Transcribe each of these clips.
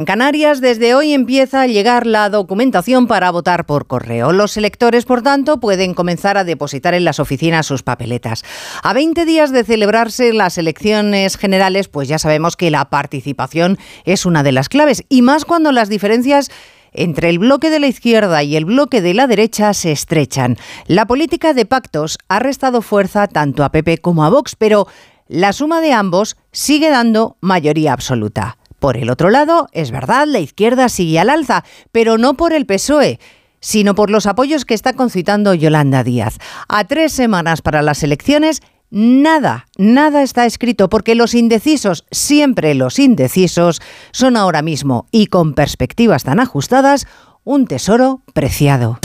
En Canarias, desde hoy empieza a llegar la documentación para votar por correo. Los electores, por tanto, pueden comenzar a depositar en las oficinas sus papeletas. A 20 días de celebrarse las elecciones generales, pues ya sabemos que la participación es una de las claves, y más cuando las diferencias entre el bloque de la izquierda y el bloque de la derecha se estrechan. La política de pactos ha restado fuerza tanto a PP como a Vox, pero la suma de ambos sigue dando mayoría absoluta. Por el otro lado, es verdad, la izquierda sigue al alza, pero no por el PSOE sino por los apoyos que está concitando Yolanda Díaz. A tres semanas para las elecciones, nada, nada está escrito, porque los indecisos, siempre los indecisos, son ahora mismo, y con perspectivas tan ajustadas, un tesoro preciado.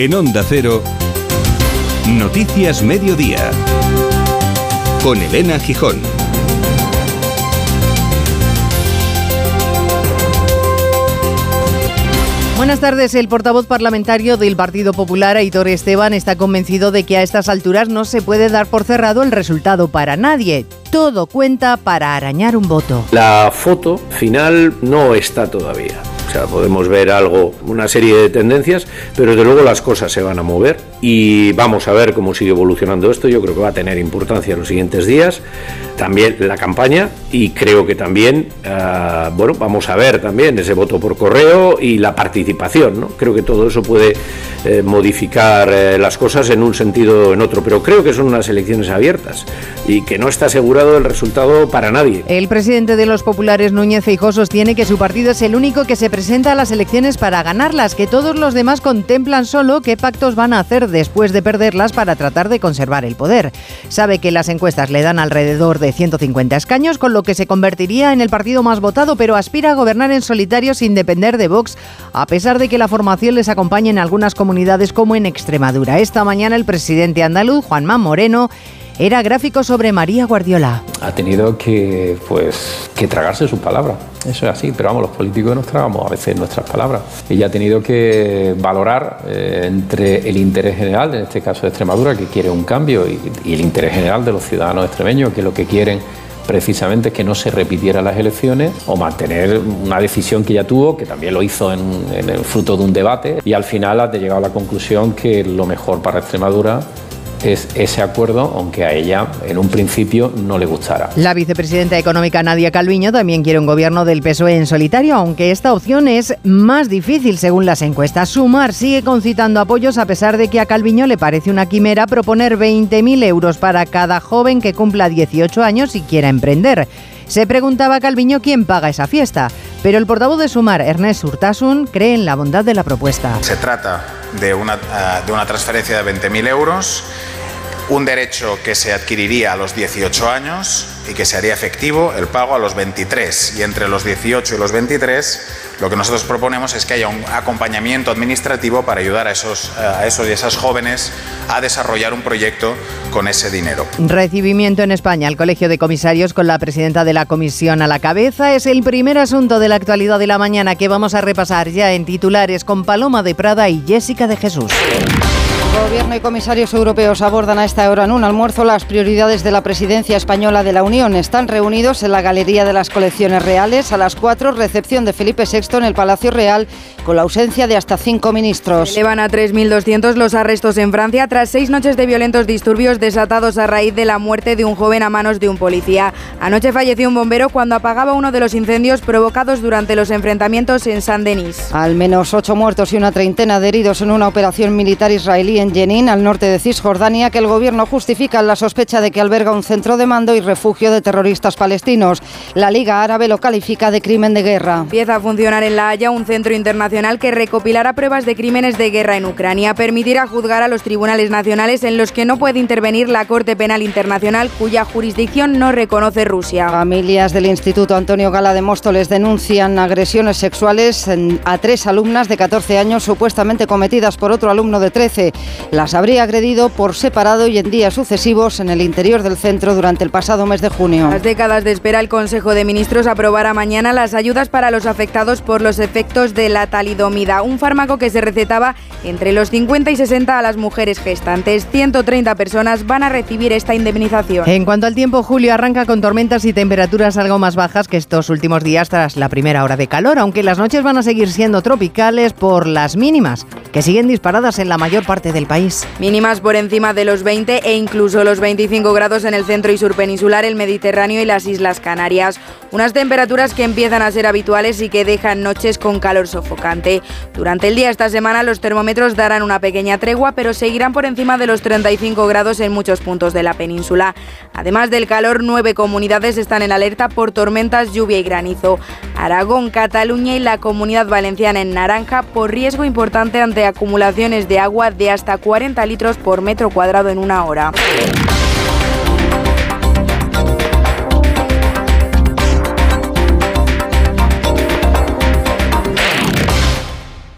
En Onda Cero, Noticias Mediodía, con Elena Gijón. Buenas tardes. El portavoz parlamentario del Partido Popular, Aitor Esteban, está convencido de que a estas alturas no se puede dar por cerrado el resultado para nadie. Todo cuenta para arañar un voto. La foto final no está todavía. O sea, podemos ver algo, una serie de tendencias, pero desde luego las cosas se van a mover y vamos a ver cómo sigue evolucionando esto. Yo creo que va a tener importancia en los siguientes días. También la campaña y creo que también, uh, bueno, vamos a ver también ese voto por correo y la participación. ¿no? Creo que todo eso puede eh, modificar eh, las cosas en un sentido o en otro, pero creo que son unas elecciones abiertas y que no está asegurado el resultado para nadie. El presidente de los populares, Núñez Feijóo, sostiene que su partido es el único que se presenta a las elecciones para ganarlas, que todos los demás contemplan solo qué pactos van a hacer después de perderlas para tratar de conservar el poder. Sabe que las encuestas le dan alrededor de 150 escaños, con lo que se convertiría en el partido más votado, pero aspira a gobernar en solitario sin depender de Vox, a pesar de que la formación les acompaña en algunas comunidades como en Extremadura. Esta mañana el presidente andaluz, Juanma Moreno, era gráfico sobre María Guardiola. Ha tenido que, pues, que tragarse su palabra. Eso es así, pero vamos, los políticos nos tragamos a veces nuestras palabras. Ella ha tenido que valorar eh, entre el interés general, en este caso de Extremadura, que quiere un cambio, y, y el interés general de los ciudadanos extremeños, que lo que quieren precisamente es que no se repitieran las elecciones o mantener una decisión que ya tuvo, que también lo hizo en, en el fruto de un debate, y al final ha llegado a la conclusión que lo mejor para Extremadura es ese acuerdo, aunque a ella en un principio no le gustara. La vicepresidenta económica Nadia Calviño también quiere un gobierno del PSOE en solitario, aunque esta opción es más difícil según las encuestas. Sumar sigue concitando apoyos a pesar de que a Calviño le parece una quimera proponer 20.000 euros para cada joven que cumpla 18 años y quiera emprender. Se preguntaba Calviño quién paga esa fiesta, pero el portavoz de Sumar, Ernest Urtasun, cree en la bondad de la propuesta. Se trata de una, uh, de una transferencia de 20.000 euros, un derecho que se adquiriría a los 18 años y que se haría efectivo el pago a los 23. Y entre los 18 y los 23, lo que nosotros proponemos es que haya un acompañamiento administrativo para ayudar a esos, a esos y esas jóvenes a desarrollar un proyecto con ese dinero. Recibimiento en España. El Colegio de Comisarios con la presidenta de la comisión a la cabeza es el primer asunto de la actualidad de la mañana que vamos a repasar ya en titulares con Paloma de Prada y Jessica de Jesús. Gobierno y comisarios europeos abordan a esta hora en un almuerzo las prioridades de la presidencia española de la Unión. Están reunidos en la Galería de las Colecciones Reales. A las 4, recepción de Felipe VI en el Palacio Real, con la ausencia de hasta cinco ministros. Elevan a 3.200 los arrestos en Francia tras seis noches de violentos disturbios desatados a raíz de la muerte de un joven a manos de un policía. Anoche falleció un bombero cuando apagaba uno de los incendios provocados durante los enfrentamientos en Saint-Denis. Al menos ocho muertos y una treintena de heridos en una operación militar israelí en Jenin, al norte de Cisjordania, que el gobierno justifica la sospecha de que alberga un centro de mando y refugio de terroristas palestinos. La Liga Árabe lo califica de crimen de guerra. Empieza a funcionar en La Haya un centro internacional que recopilará pruebas de crímenes de guerra en Ucrania. Permitirá juzgar a los tribunales nacionales en los que no puede intervenir la Corte Penal Internacional, cuya jurisdicción no reconoce Rusia. Familias del Instituto Antonio Gala de Móstoles denuncian agresiones sexuales a tres alumnas de 14 años supuestamente cometidas por otro alumno de 13. Las habría agredido por separado y en días sucesivos en el interior del centro durante el pasado mes de junio. Las décadas de espera, el Consejo de Ministros aprobará mañana las ayudas para los afectados por los efectos de la talidomida, un fármaco que se recetaba entre los 50 y 60 a las mujeres gestantes. 130 personas van a recibir esta indemnización. En cuanto al tiempo, julio arranca con tormentas y temperaturas algo más bajas que estos últimos días tras la primera hora de calor, aunque las noches van a seguir siendo tropicales por las mínimas, que siguen disparadas en la mayor parte del país. Mínimas por encima de los 20 e incluso los 25 grados en el centro y sur peninsular, el Mediterráneo y las Islas Canarias. Unas temperaturas que empiezan a ser habituales y que dejan noches con calor sofocante. Durante el día esta semana los termómetros darán una pequeña tregua, pero seguirán por encima de los 35 grados en muchos puntos de la península. Además del calor, nueve comunidades están en alerta por tormentas, lluvia y granizo. Aragón, Cataluña y la Comunidad Valenciana en naranja por riesgo importante ante acumulaciones de agua de hasta 40 litros por metro cuadrado en una hora.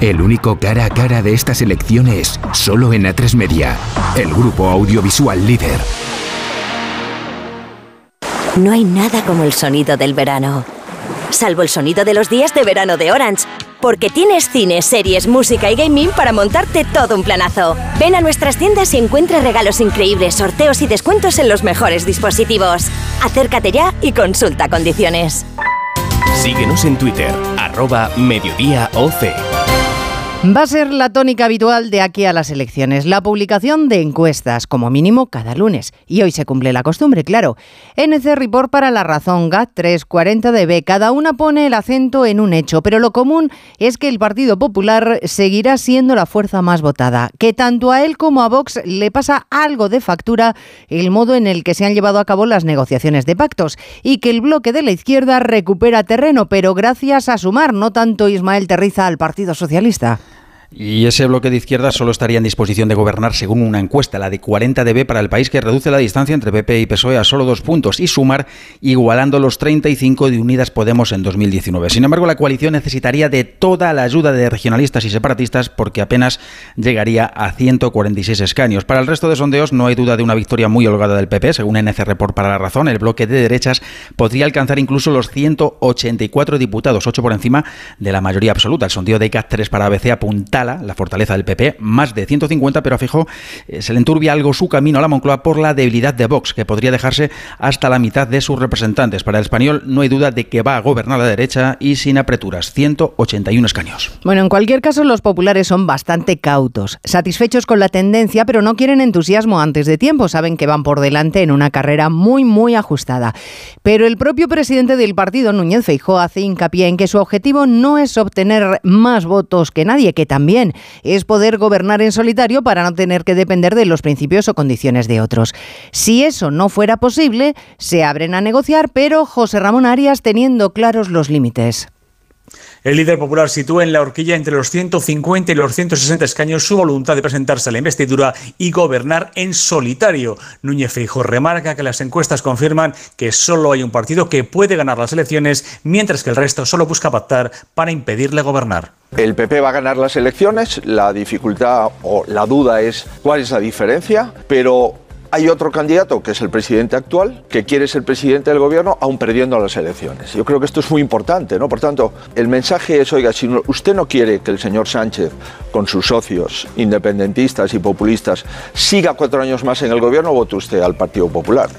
El único cara a cara de estas elecciones, solo en A3 Media, el grupo audiovisual líder. No hay nada como el sonido del verano. Salvo el sonido de los días de verano de Orange. Porque tienes cines, series, música y gaming para montarte todo un planazo. Ven a nuestras tiendas y encuentra regalos increíbles, sorteos y descuentos en los mejores dispositivos. Acércate ya y consulta condiciones. Síguenos en Twitter, arroba Mediodía OC. Va a ser la tónica habitual de aquí a las elecciones, la publicación de encuestas, como mínimo cada lunes. Y hoy se cumple la costumbre, claro. NC Report para la razón, GAT 340DB. Cada una pone el acento en un hecho, pero lo común es que el Partido Popular seguirá siendo la fuerza más votada. Que tanto a él como a Vox le pasa algo de factura el modo en el que se han llevado a cabo las negociaciones de pactos. Y que el bloque de la izquierda recupera terreno, pero gracias a sumar, no tanto Ismael Terriza al Partido Socialista. Y ese bloque de izquierda solo estaría en disposición de gobernar según una encuesta, la de 40 dB para el país, que reduce la distancia entre PP y PSOE a solo dos puntos y sumar igualando los 35 de Unidas Podemos en 2019. Sin embargo, la coalición necesitaría de toda la ayuda de regionalistas y separatistas porque apenas llegaría a 146 escaños. Para el resto de sondeos no hay duda de una victoria muy holgada del PP, según NC Report para la razón. El bloque de derechas podría alcanzar incluso los 184 diputados, 8 por encima de la mayoría absoluta. El sondeo de CAT 3 para ABC apunta la fortaleza del PP, más de 150, pero a Fijo eh, se le enturbia algo su camino a la Moncloa por la debilidad de Vox, que podría dejarse hasta la mitad de sus representantes. Para el español no hay duda de que va a gobernar la derecha y sin apreturas, 181 escaños. Bueno, en cualquier caso, los populares son bastante cautos, satisfechos con la tendencia, pero no quieren entusiasmo antes de tiempo. Saben que van por delante en una carrera muy, muy ajustada. Pero el propio presidente del partido, Núñez Feijó, hace hincapié en que su objetivo no es obtener más votos que nadie, que también es poder gobernar en solitario para no tener que depender de los principios o condiciones de otros. Si eso no fuera posible, se abren a negociar, pero José Ramón Arias teniendo claros los límites. El líder popular sitúa en la horquilla entre los 150 y los 160 escaños su voluntad de presentarse a la investidura y gobernar en solitario. Núñez Feijóo remarca que las encuestas confirman que solo hay un partido que puede ganar las elecciones, mientras que el resto solo busca pactar para impedirle gobernar. El PP va a ganar las elecciones, la dificultad o la duda es cuál es la diferencia, pero hay otro candidato, que es el presidente actual, que quiere ser presidente del gobierno aún perdiendo las elecciones. Yo creo que esto es muy importante, ¿no? Por tanto, el mensaje es, oiga, si usted no quiere que el señor Sánchez, con sus socios independentistas y populistas, siga cuatro años más en el gobierno, vote usted al Partido Popular.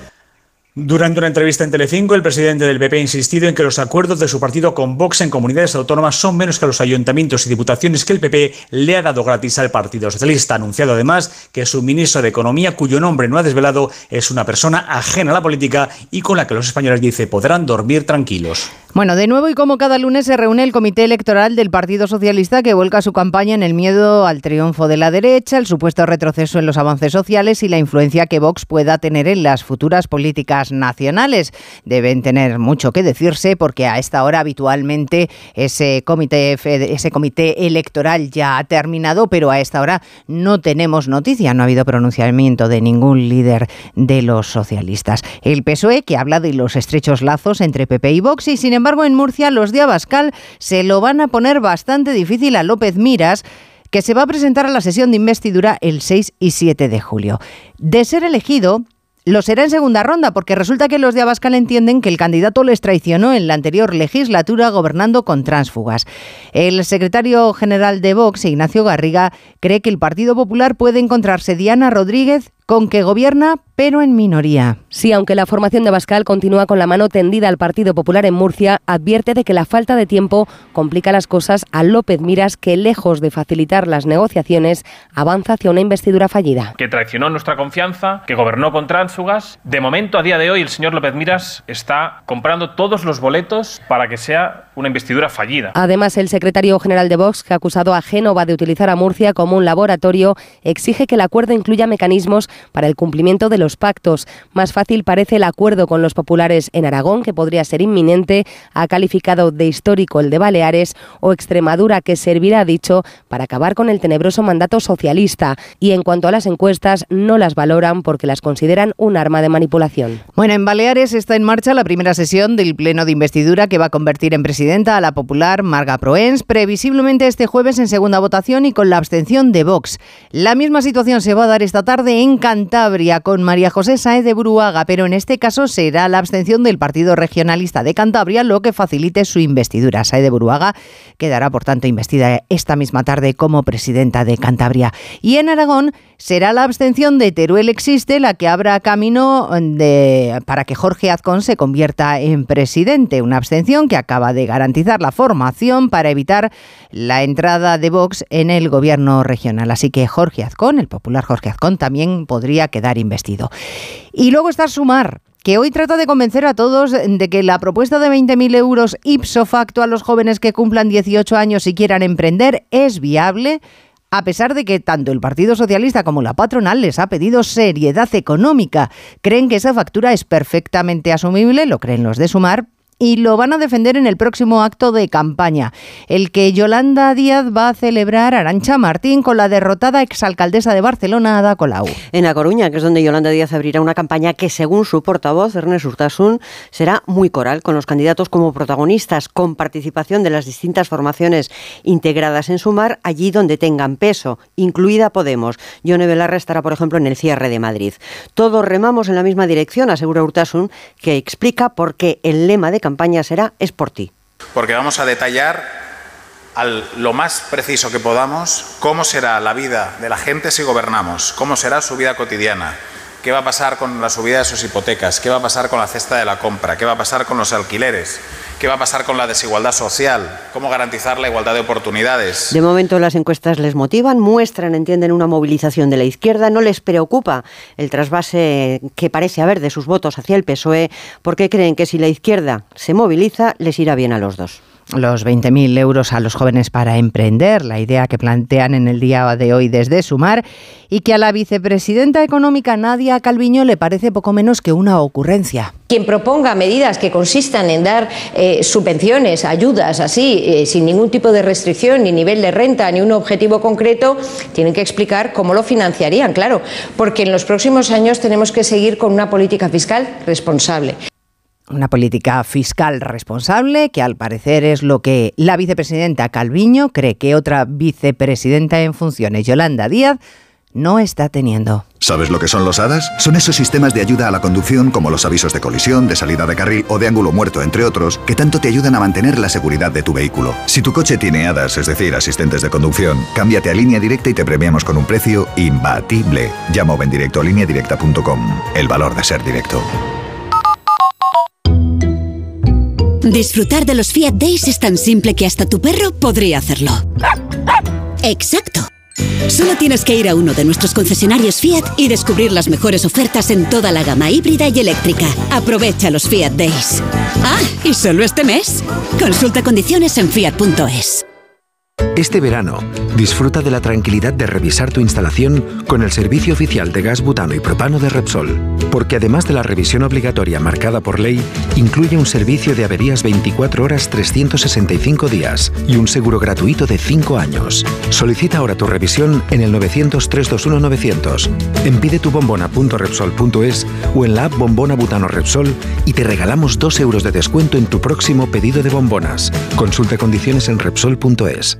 Durante una entrevista en Telecinco, el presidente del PP ha insistido en que los acuerdos de su partido con Vox en comunidades autónomas son menos que los ayuntamientos y diputaciones que el PP le ha dado gratis al Partido Socialista. Ha anunciado además que su ministro de Economía, cuyo nombre no ha desvelado, es una persona ajena a la política y con la que los españoles, dice, podrán dormir tranquilos. Bueno, de nuevo y como cada lunes se reúne el Comité Electoral del Partido Socialista que vuelca su campaña en el miedo al triunfo de la derecha, el supuesto retroceso en los avances sociales y la influencia que Vox pueda tener en las futuras políticas nacionales. Deben tener mucho que decirse porque a esta hora habitualmente ese comité, electoral ya ha terminado, pero a esta hora no tenemos noticia, no ha habido pronunciamiento de ningún líder de los socialistas. El PSOE que habla de los estrechos lazos entre PP y Vox y sin embargo, en Murcia los de Abascal se lo van a poner bastante difícil a López Miras que se va a presentar a la sesión de investidura el 6 y 7 de julio. De ser elegido, lo será en segunda ronda, porque resulta que los de Abascal entienden que el candidato les traicionó en la anterior legislatura gobernando con tránsfugas. El secretario general de Vox, Ignacio Garriga, cree que el Partido Popular puede encontrarse Diana Rodríguez con que gobierna, pero en minoría. Sí, aunque la formación de Bascal continúa con la mano tendida al Partido Popular en Murcia, advierte de que la falta de tiempo complica las cosas a López Miras, que lejos de facilitar las negociaciones, avanza hacia una investidura fallida. Que traicionó nuestra confianza, que gobernó con tránsfugas. De momento, a día de hoy, el señor López Miras está comprando todos los boletos para que sea una investidura fallida. Además, el secretario general de Vox, que ha acusado a Génova de utilizar a Murcia como un laboratorio, exige que el acuerdo incluya mecanismos para el cumplimiento de los pactos. Más fácil parece el acuerdo con los populares en Aragón, que podría ser inminente. Ha calificado de histórico el de Baleares o Extremadura, que servirá, dicho, para acabar con el tenebroso mandato socialista. Y en cuanto a las encuestas, no las valoran porque las consideran un arma de manipulación. Bueno, en Baleares está en marcha la primera sesión del Pleno de Investidura que va a convertir en presidenta a la popular Marga Proens, previsiblemente este jueves en segunda votación y con la abstención de Vox. La misma situación se va a dar esta tarde en Cantabria con María José Saez de Buruaga, pero en este caso será la abstención del Partido Regionalista de Cantabria lo que facilite su investidura. Saez de Buruaga quedará, por tanto, investida esta misma tarde como presidenta de Cantabria. Y en Aragón será la abstención de Teruel Existe la que abra camino para que Jorge Azcón se convierta en presidente. Una abstención que acaba de garantizar la formación para evitar la entrada de Vox en el gobierno regional. Así que Jorge Azcón, el popular Jorge Azcón, también podría quedar investido. Y luego está Sumar, que hoy trata de convencer a todos de que la propuesta de 20.000 euros ipso facto a los jóvenes que cumplan 18 años y quieran emprender es viable, a pesar de que tanto el Partido Socialista como la patronal les ha pedido seriedad económica. Creen que esa factura es perfectamente asumible, lo creen los de Sumar, y lo van a defender en el próximo acto de campaña, el que Yolanda Díaz va a celebrar Arancha Martín con la derrotada exalcaldesa de Barcelona, Ada Colau. En A Coruña, que es donde Yolanda Díaz abrirá una campaña que, según su portavoz, Ernest Urtasun, será muy coral, con los candidatos como protagonistas, con participación de las distintas formaciones integradas en Sumar, allí donde tengan peso, incluida Podemos. Yone Belarra estará, por ejemplo, en el cierre de Madrid. Todos remamos en la misma dirección, asegura Urtasun, que explica por qué el lema de campaña será Es por ti. Porque vamos a detallar al, lo más preciso que podamos cómo será la vida de la gente si gobernamos, cómo será su vida cotidiana, qué va a pasar con la subida de sus hipotecas, qué va a pasar con la cesta de la compra, qué va a pasar con los alquileres, qué va a pasar con la desigualdad social, cómo garantizar la igualdad de oportunidades. De momento las encuestas les motivan, muestran, entienden una movilización de la izquierda, no les preocupa el trasvase que parece haber de sus votos hacia el PSOE, porque creen que si la izquierda se moviliza, les irá bien a los dos los 20.000 euros a los jóvenes para emprender, la idea que plantean en el día de hoy desde Sumar, y que a la vicepresidenta económica Nadia Calviño le parece poco menos que una ocurrencia. Quien proponga medidas que consistan en dar eh, subvenciones, ayudas, así, eh, sin ningún tipo de restricción, ni nivel de renta, ni un objetivo concreto, tienen que explicar cómo lo financiarían, claro, porque en los próximos años tenemos que seguir con una política fiscal responsable. Una política fiscal responsable, que al parecer es lo que la vicepresidenta Calviño cree que otra vicepresidenta en funciones, Yolanda Díaz, no está teniendo. ¿Sabes lo que son los HADAS? Son esos sistemas de ayuda a la conducción como los avisos de colisión, de salida de carril o de ángulo muerto, entre otros, que tanto te ayudan a mantener la seguridad de tu vehículo. Si tu coche tiene HADAS, es decir, asistentes de conducción, cámbiate a línea directa y te premiamos con un precio imbatible. Llama o directo a. El valor de ser directo. Disfrutar de los Fiat Days es tan simple que hasta tu perro podría hacerlo. Exacto. Solo tienes que ir a uno de nuestros concesionarios Fiat y descubrir las mejores ofertas en toda la gama híbrida y eléctrica. Aprovecha los Fiat Days. Ah, y solo este mes. Consulta condiciones en fiat.es. Este verano, disfruta de la tranquilidad de revisar tu instalación con el servicio oficial de gas butano y propano de Repsol, porque además de la revisión obligatoria marcada por ley, incluye un servicio de averías 24 horas 365 días y un seguro gratuito de 5 años. Solicita ahora tu revisión en el 900-321-900, en pidetubombona.repsol.es o en la app Bombona Butano Repsol y te regalamos 2 euros de descuento en tu próximo pedido de bombonas. Consulta condiciones en Repsol.es.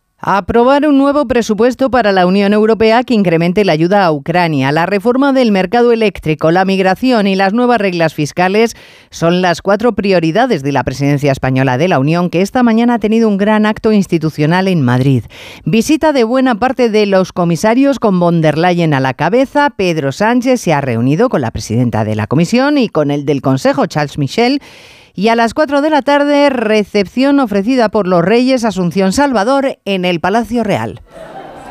Aprobar un nuevo presupuesto para la Unión Europea que incremente la ayuda a Ucrania, la reforma del mercado eléctrico, la migración y las nuevas reglas fiscales son las cuatro prioridades de la presidencia española de la Unión que esta mañana ha tenido un gran acto institucional en Madrid. Visita de buena parte de los comisarios con von der Leyen a la cabeza. Pedro Sánchez se ha reunido con la presidenta de la Comisión y con el del Consejo, Charles Michel y a las 4 de la tarde, recepción ofrecida por los Reyes Asunción Salvador en el Palacio Real.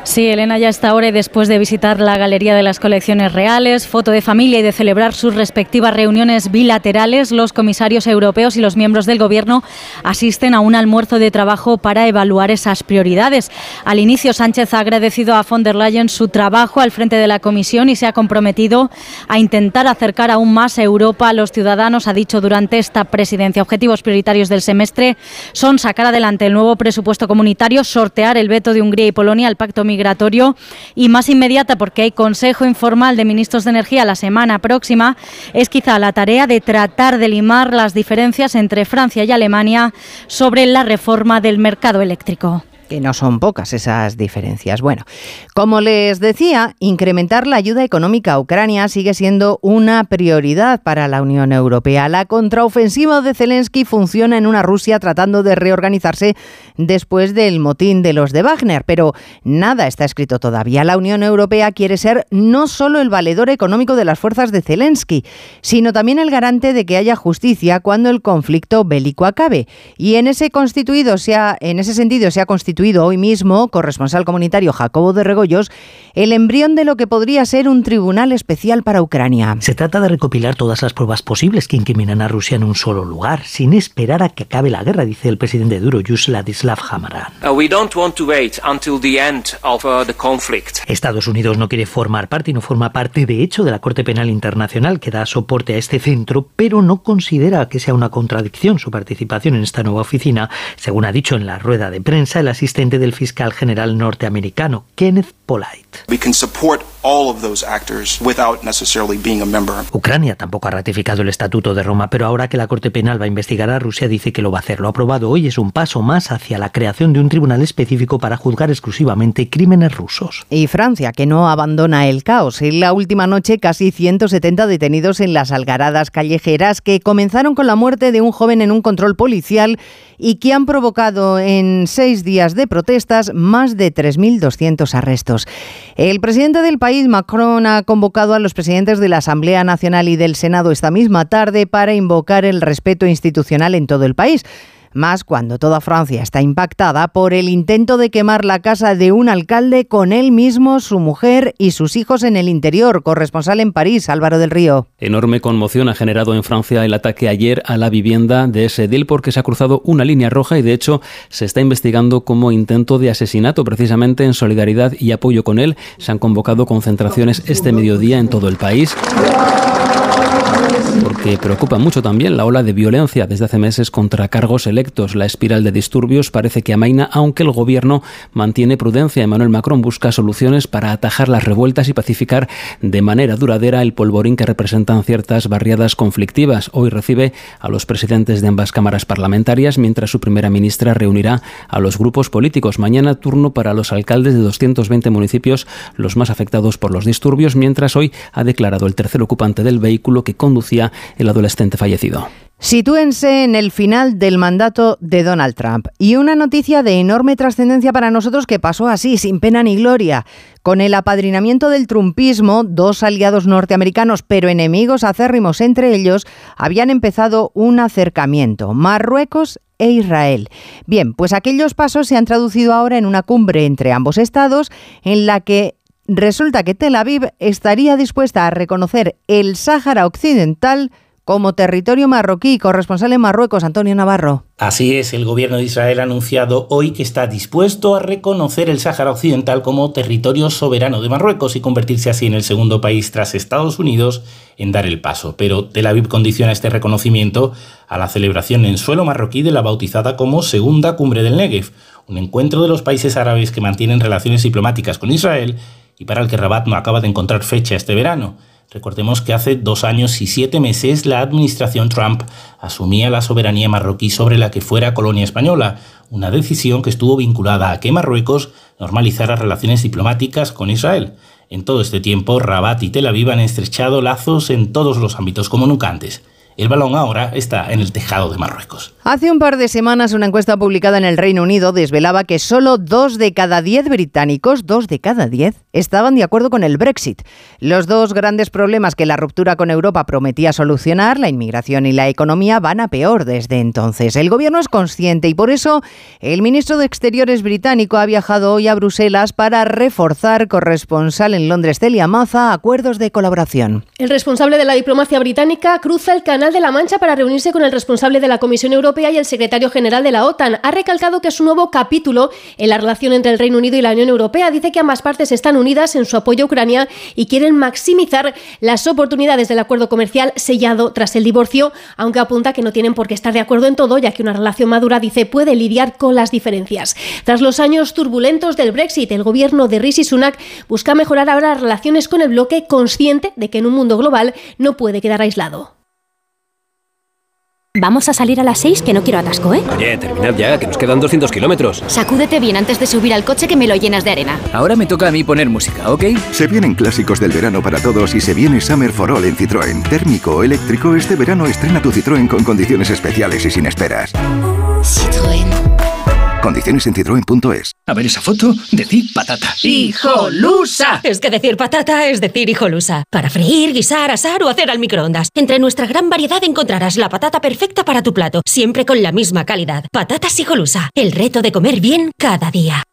Sí, Elena ya está ahora después de visitar la Galería de las Colecciones Reales, foto de familia y de celebrar sus respectivas reuniones bilaterales, los comisarios europeos y los miembros del Gobierno asisten a un almuerzo de trabajo para evaluar esas prioridades. Al inicio, Sánchez ha agradecido a von der Leyen su trabajo al frente de la Comisión y se ha comprometido a intentar acercar aún más a Europa a los ciudadanos, ha dicho durante esta presidencia. Objetivos prioritarios del semestre son sacar adelante el nuevo presupuesto comunitario, sortear el veto de Hungría y Polonia al Pacto migratorio y más inmediata porque hay Consejo Informal de Ministros de Energía la semana próxima, es quizá la tarea de tratar de limar las diferencias entre Francia y Alemania sobre la reforma del mercado eléctrico que no son pocas esas diferencias. Bueno, como les decía, incrementar la ayuda económica a Ucrania sigue siendo una prioridad para la Unión Europea. La contraofensiva de Zelensky funciona en una Rusia tratando de reorganizarse después del motín de los de Wagner, pero nada está escrito todavía. La Unión Europea quiere ser no solo el valedor económico de las fuerzas de Zelensky, sino también el garante de que haya justicia cuando el conflicto bélico acabe. Y en ese constituido se en ese sentido se ha constituido hoy mismo, corresponsal comunitario Jacobo de Regoyos, el embrión de lo que podría ser un tribunal especial para Ucrania. Se trata de recopilar todas las pruebas posibles que incriminan a Rusia en un solo lugar, sin esperar a que acabe la guerra, dice el presidente de Eurojust, Ladislav Hamaran. Estados Unidos no quiere formar parte y no forma parte, de hecho, de la Corte Penal Internacional que da soporte a este centro, pero no considera que sea una contradicción su participación en esta nueva oficina, según ha dicho en la rueda de prensa el asistente del fiscal general norteamericano, Kenneth Polite. Ucrania tampoco ha ratificado el Estatuto de Roma, pero ahora que la Corte Penal va a investigar a Rusia, dice que lo va a hacer. Lo aprobado hoy es un paso más hacia la creación de un tribunal específico para juzgar exclusivamente crímenes rusos. Y Francia, que no abandona el caos. En la última noche, casi 170 detenidos en las algaradas callejeras que comenzaron con la muerte de un joven en un control policial y que han provocado en seis días de protestas más de 3.200 arrestos. El presidente del país, Macron, ha convocado a los presidentes de la Asamblea Nacional y del Senado esta misma tarde para invocar el respeto institucional en todo el país más cuando toda Francia está impactada por el intento de quemar la casa de un alcalde con él mismo, su mujer y sus hijos en el interior. Corresponsal en París, Álvaro del Río. Enorme conmoción ha generado en Francia el ataque ayer a la vivienda de ese edil porque se ha cruzado una línea roja y de hecho se está investigando como intento de asesinato. Precisamente en solidaridad y apoyo con él se han convocado concentraciones este mediodía en todo el país porque preocupa mucho también la ola de violencia desde hace meses contra cargos electos. La espiral de disturbios parece que amaina, aunque el gobierno mantiene prudencia. Emmanuel Macron busca soluciones para atajar las revueltas y pacificar de manera duradera el polvorín que representan ciertas barriadas conflictivas. Hoy recibe a los presidentes de ambas cámaras parlamentarias, mientras su primera ministra reunirá a los grupos políticos. Mañana turno para los alcaldes de 220 municipios, los más afectados por los disturbios, mientras hoy ha declarado el tercer ocupante del vehículo que conducía el adolescente fallecido. Sitúense en el final del mandato de Donald Trump y una noticia de enorme trascendencia para nosotros que pasó así, sin pena ni gloria. Con el apadrinamiento del trumpismo, dos aliados norteamericanos, pero enemigos acérrimos entre ellos, habían empezado un acercamiento, Marruecos e Israel. Bien, pues aquellos pasos se han traducido ahora en una cumbre entre ambos estados en la que resulta que Tel Aviv estaría dispuesta a reconocer el Sáhara Occidental como territorio marroquí. Corresponsal en Marruecos, Antonio Navarro. Así es, el gobierno de Israel ha anunciado hoy que está dispuesto a reconocer el Sáhara Occidental como territorio soberano de Marruecos y convertirse así en el segundo país tras Estados Unidos en dar el paso. Pero Tel Aviv condiciona este reconocimiento a la celebración en suelo marroquí de la bautizada como Segunda Cumbre del Negev, un encuentro de los países árabes que mantienen relaciones diplomáticas con Israel y para el que Rabat no acaba de encontrar fecha este verano. Recordemos que hace dos años y siete meses la administración Trump asumía la soberanía marroquí sobre la que fuera colonia española, una decisión que estuvo vinculada a que Marruecos normalizara relaciones diplomáticas con Israel. En todo este tiempo, Rabat y Tel Aviv han estrechado lazos en todos los ámbitos como nunca antes. El balón ahora está en el tejado de Marruecos. Hace un par de semanas una encuesta publicada en el Reino Unido desvelaba que solo dos de cada diez británicos, dos de cada diez, estaban de acuerdo con el Brexit. Los dos grandes problemas que la ruptura con Europa prometía solucionar, la inmigración y la economía, van a peor desde entonces. El gobierno es consciente y por eso el ministro de Exteriores británico ha viajado hoy a Bruselas para reforzar corresponsal en Londres, Celia Maza, acuerdos de colaboración. El responsable de la diplomacia británica cruza el canal de la Mancha para reunirse con el responsable de la Comisión Europea y el secretario general de la OTAN. Ha recalcado que es un nuevo capítulo en la relación entre el Reino Unido y la Unión Europea. Dice que ambas partes están unidas en su apoyo a Ucrania y quieren maximizar las oportunidades del acuerdo comercial sellado tras el divorcio, aunque apunta que no tienen por qué estar de acuerdo en todo, ya que una relación madura, dice, puede lidiar con las diferencias. Tras los años turbulentos del Brexit, el gobierno de Rishi Sunak busca mejorar ahora las relaciones con el bloque, consciente de que en un mundo global no puede quedar aislado. Vamos a salir a las 6 que no quiero atasco, ¿eh? Oye, terminad ya, que nos quedan 200 kilómetros. Sacúdete bien antes de subir al coche que me lo llenas de arena. Ahora me toca a mí poner música, ¿ok? Se vienen clásicos del verano para todos y se viene Summer for All en Citroën. Térmico o eléctrico, este verano estrena tu Citroën con condiciones especiales y sin esperas. Citroën. Condiciones en citroen.es. A ver esa foto, decir patata. ¡Hijolusa! Es que decir patata es decir hijolusa. Para freír, guisar, asar o hacer al microondas. Entre nuestra gran variedad encontrarás la patata perfecta para tu plato, siempre con la misma calidad. Patatas hijolusa. El reto de comer bien cada día.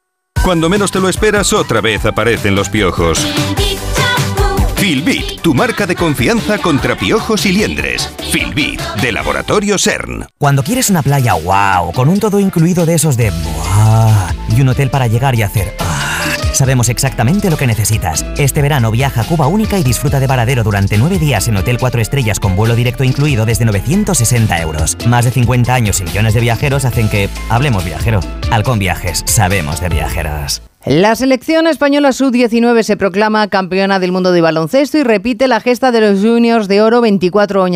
Cuando menos te lo esperas, otra vez aparecen los piojos. Filbit, tu marca de confianza contra piojos y liendres. Filbit, de Laboratorio CERN. Cuando quieres una playa wow, con un todo incluido de esos de y un hotel para llegar y hacer ah, sabemos exactamente lo que necesitas. Este verano viaja a Cuba Única y disfruta de Varadero durante nueve días en Hotel 4 Estrellas con vuelo directo incluido desde 960 euros. Más de 50 años y millones de viajeros hacen que hablemos viajero. Halcón Viajes, sabemos de viajeros. La selección española sub-19 se proclama campeona del mundo de baloncesto y repite la gesta de los juniors de oro 24,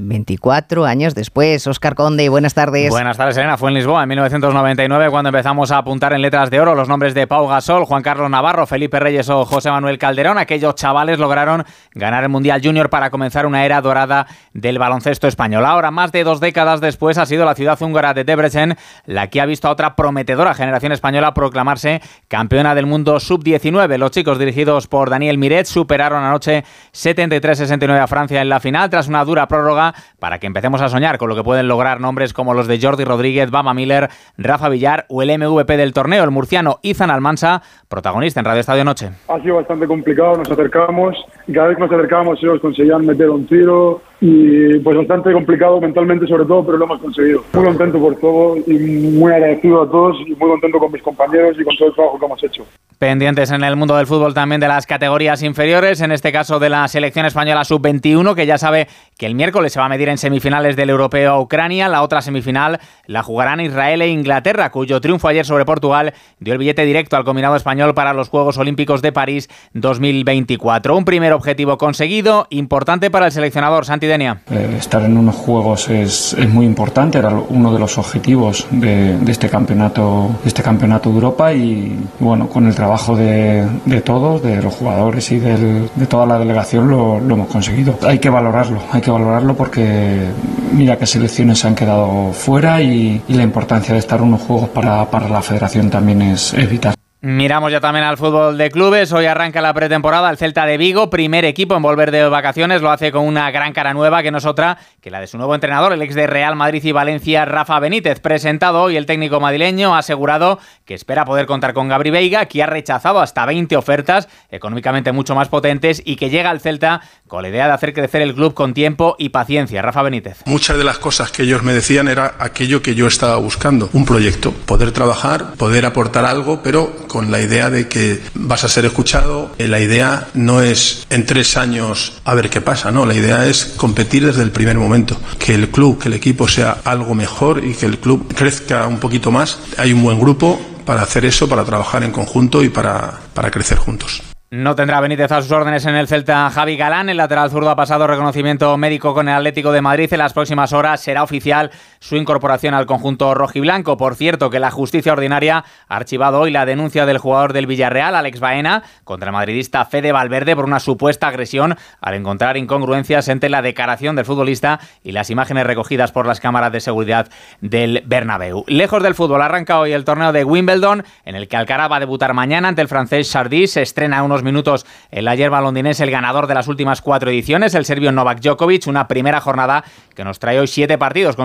24 años después. Oscar Conde, buenas tardes. Buenas tardes, Elena. Fue en Lisboa en 1999 cuando empezamos a apuntar en letras de oro los nombres de Pau Gasol, Juan Carlos Navarro, Felipe Reyes o José Manuel Calderón. Aquellos chavales lograron ganar el Mundial Junior para comenzar una era dorada del baloncesto español. Ahora, más de dos décadas después, ha sido la ciudad húngara de Debrecen la que ha visto a otra prometedora generación española proclamarse campeona del mundo sub-19. Los chicos dirigidos por Daniel Miret superaron anoche 73-69 a Francia en la final tras una dura prórroga para que empecemos a soñar con lo que pueden lograr nombres como los de Jordi Rodríguez, Bama Miller, Rafa Villar o el MVP del torneo, el murciano Izan Almansa, protagonista en Radio Estadio Noche. Ha sido bastante complicado, nos acercamos y cada vez que nos acercábamos ellos conseguían meter un tiro, y pues bastante complicado mentalmente sobre todo, pero lo hemos conseguido. Muy contento por todo y muy agradecido a todos y muy contento con mis compañeros y con todo el trabajo que hemos hecho. Pendientes en el mundo del fútbol también de las categorías inferiores, en este caso de la selección española sub-21, que ya sabe que el miércoles se va a medir en semifinales del europeo a Ucrania. La otra semifinal la jugarán Israel e Inglaterra, cuyo triunfo ayer sobre Portugal dio el billete directo al combinado español para los Juegos Olímpicos de París 2024. Un primer objetivo conseguido, importante para el seleccionador Santi Denia. Eh, estar en unos Juegos es, muy importante, era uno de los objetivos de, este campeonato, de este campeonato de Europa y bueno, con el trabajo trabajo de, todos, de los jugadores y de toda la delegación lo, hemos conseguido. Hay que valorarlo, hay que valorarlo porque mira qué selecciones se han quedado fuera y, la importancia de estar unos juegos para, la federación también es vital. Miramos ya también al fútbol de clubes. Hoy arranca la pretemporada el Celta de Vigo, primer equipo en volver de vacaciones. Lo hace con una gran cara nueva que no es otra que la de su nuevo entrenador, el ex de Real Madrid y Valencia, Rafa Benítez. Presentado hoy el técnico madrileño ha asegurado que espera poder contar con Gabri Veiga, que ha rechazado hasta 20 ofertas económicamente mucho más potentes y que llega al Celta con la idea de hacer crecer el club con tiempo y paciencia. Rafa Benítez. Muchas de las cosas que ellos me decían era aquello que yo estaba buscando, un proyecto, poder trabajar, poder aportar algo, pero con la idea de que vas a ser escuchado. Eh, la idea no es en tres años a ver qué pasa, no, la idea es competir desde el primer momento, que el club, que el equipo sea algo mejor y que el club crezca un poquito más. Hay un buen grupo para hacer eso, para trabajar en conjunto y para, para crecer juntos. No tendrá Benítez a sus órdenes en el Celta Javi Galán. El lateral zurdo ha pasado reconocimiento médico con el Atlético de Madrid. En las próximas horas será oficial su incorporación al conjunto rojiblanco. Por cierto, que la justicia ordinaria ha archivado hoy la denuncia del jugador del Villarreal, Alex Baena, contra el madridista Fede Valverde por una supuesta agresión al encontrar incongruencias entre la declaración del futbolista y las imágenes recogidas por las cámaras de seguridad del Bernabéu. Lejos del fútbol, arranca hoy el torneo de Wimbledon, en el que Alcaraz va a debutar mañana ante el francés Chardy. Se estrena unos minutos el ayer londinense, el ganador de las últimas cuatro ediciones, el serbio Novak Djokovic, una primera jornada que nos trae hoy siete partidos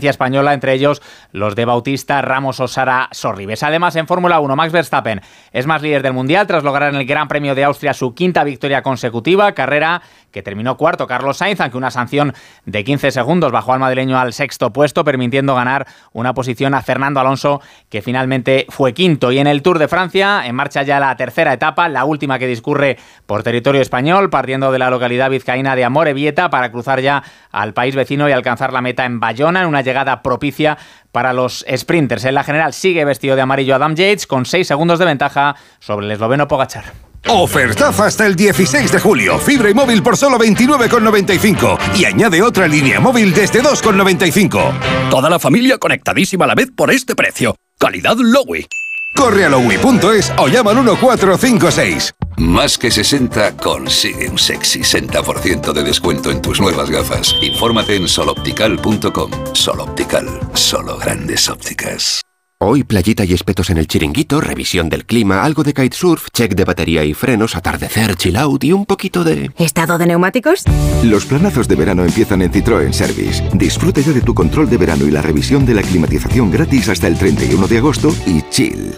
española, entre ellos los de Bautista, Ramos o Sara Sorribes. Además, en Fórmula 1, Max Verstappen es más líder del Mundial tras lograr en el Gran Premio de Austria su quinta victoria consecutiva, carrera que terminó cuarto Carlos Sainz, aunque una sanción de 15 segundos bajó al madrileño al sexto puesto, permitiendo ganar una posición a Fernando Alonso, que finalmente fue quinto. Y en el Tour de Francia, en marcha ya la tercera etapa, la última que discurre por territorio español, partiendo de la localidad vizcaína de Amorebieta para cruzar ya al país vecino y alcanzar la meta en Bayona, en una llegada propicia para los sprinters. En la general sigue vestido de amarillo Adam Yates, con 6 segundos de ventaja sobre el esloveno Pogachar. Ofertaza hasta el 16 de julio. Fibra y móvil por solo 29,95. Y añade otra línea móvil desde 2,95. Toda la familia conectadísima a la vez por este precio. Calidad Lowy. Corre a lowy.es o llama al 1456. Más que 60 consigue un sexy 60% de descuento en tus nuevas gafas. Infórmate en soloptical.com. Soloptical, solo grandes ópticas. Hoy playita y espetos en el chiringuito, revisión del clima, algo de kitesurf, check de batería y frenos, atardecer, chill out y un poquito de... ¿Estado de neumáticos? Los planazos de verano empiezan en Citroën Service. Disfrute ya de tu control de verano y la revisión de la climatización gratis hasta el 31 de agosto y chill.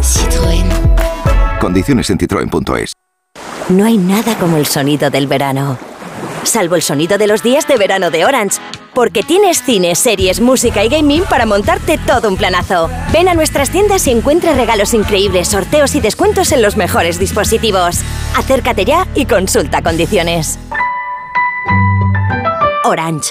Citroën. Condiciones en citroen.es. No hay nada como el sonido del verano. Salvo el sonido de los días de verano de Orange porque tienes cine, series, música y gaming para montarte todo un planazo. Ven a nuestras tiendas y encuentra regalos increíbles, sorteos y descuentos en los mejores dispositivos. Acércate ya y consulta condiciones. Orange.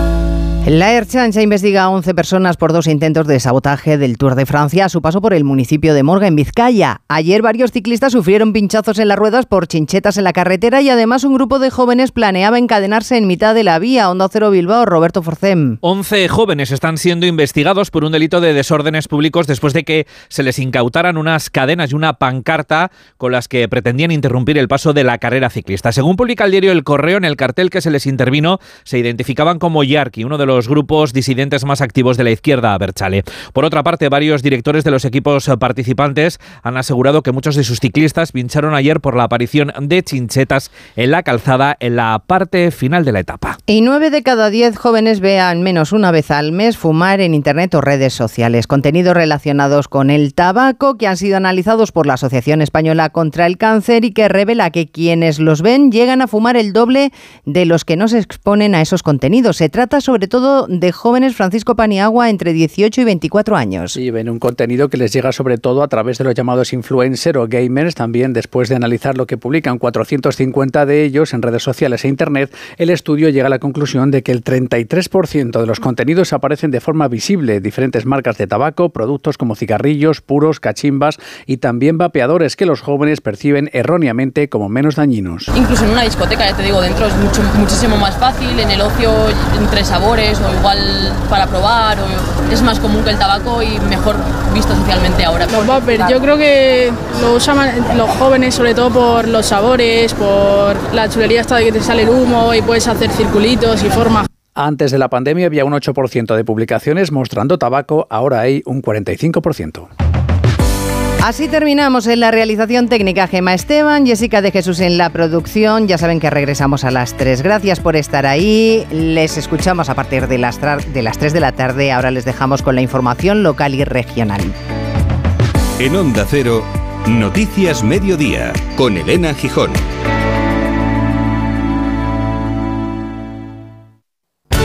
La Erchancha investiga a 11 personas por dos intentos de sabotaje del Tour de Francia a su paso por el municipio de Morga, en Vizcaya. Ayer varios ciclistas sufrieron pinchazos en las ruedas por chinchetas en la carretera y además un grupo de jóvenes planeaba encadenarse en mitad de la vía. Onda Cero Bilbao, Roberto Forcem. 11 jóvenes están siendo investigados por un delito de desórdenes públicos después de que se les incautaran unas cadenas y una pancarta con las que pretendían interrumpir el paso de la carrera ciclista. Según publica el diario El Correo, en el cartel que se les intervino se identificaban como Yarki, uno de los los grupos disidentes más activos de la izquierda a Berchale. Por otra parte, varios directores de los equipos participantes han asegurado que muchos de sus ciclistas pincharon ayer por la aparición de chinchetas en la calzada en la parte final de la etapa. Y nueve de cada diez jóvenes vean menos una vez al mes fumar en Internet o redes sociales. Contenidos relacionados con el tabaco que han sido analizados por la Asociación Española contra el Cáncer y que revela que quienes los ven llegan a fumar el doble de los que no se exponen a esos contenidos. Se trata sobre todo todo de jóvenes Francisco Paniagua entre 18 y 24 años. Y ven un contenido que les llega sobre todo a través de los llamados influencers o gamers. También después de analizar lo que publican 450 de ellos en redes sociales e internet, el estudio llega a la conclusión de que el 33% de los contenidos aparecen de forma visible. Diferentes marcas de tabaco, productos como cigarrillos, puros, cachimbas y también vapeadores que los jóvenes perciben erróneamente como menos dañinos. Incluso en una discoteca, ya te digo, dentro es mucho, muchísimo más fácil, en el ocio entre sabores o igual para probar, o es más común que el tabaco y mejor visto socialmente ahora. Los vapers, yo creo que lo usan los jóvenes sobre todo por los sabores, por la chulería esta de que te sale el humo y puedes hacer circulitos y formas. Antes de la pandemia había un 8% de publicaciones mostrando tabaco, ahora hay un 45%. Así terminamos en la realización técnica Gema Esteban, Jessica de Jesús en la producción. Ya saben que regresamos a las 3. Gracias por estar ahí. Les escuchamos a partir de las, de las 3 de la tarde. Ahora les dejamos con la información local y regional. En Onda Cero, Noticias Mediodía, con Elena Gijón.